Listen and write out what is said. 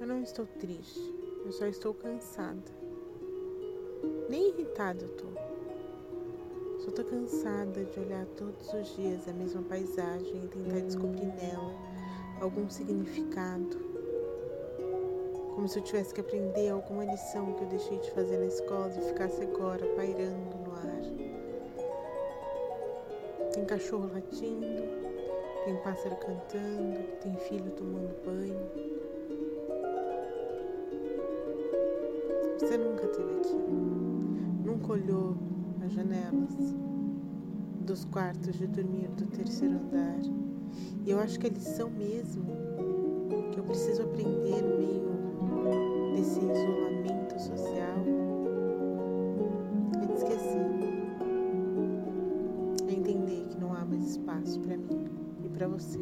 Eu não estou triste, eu só estou cansada. Nem irritada eu tô. Só tô cansada de olhar todos os dias a mesma paisagem e tentar descobrir nela algum significado. Como se eu tivesse que aprender alguma lição que eu deixei de fazer na escola e ficasse agora pairando no ar. Tem cachorro latindo, tem pássaro cantando, tem filho tomando banho. Você nunca esteve aqui, nunca olhou as janelas dos quartos de dormir do terceiro andar. E eu acho que a lição mesmo que eu preciso aprender no meio desse isolamento social é de esquecer. É entender que não há mais espaço para mim e para você.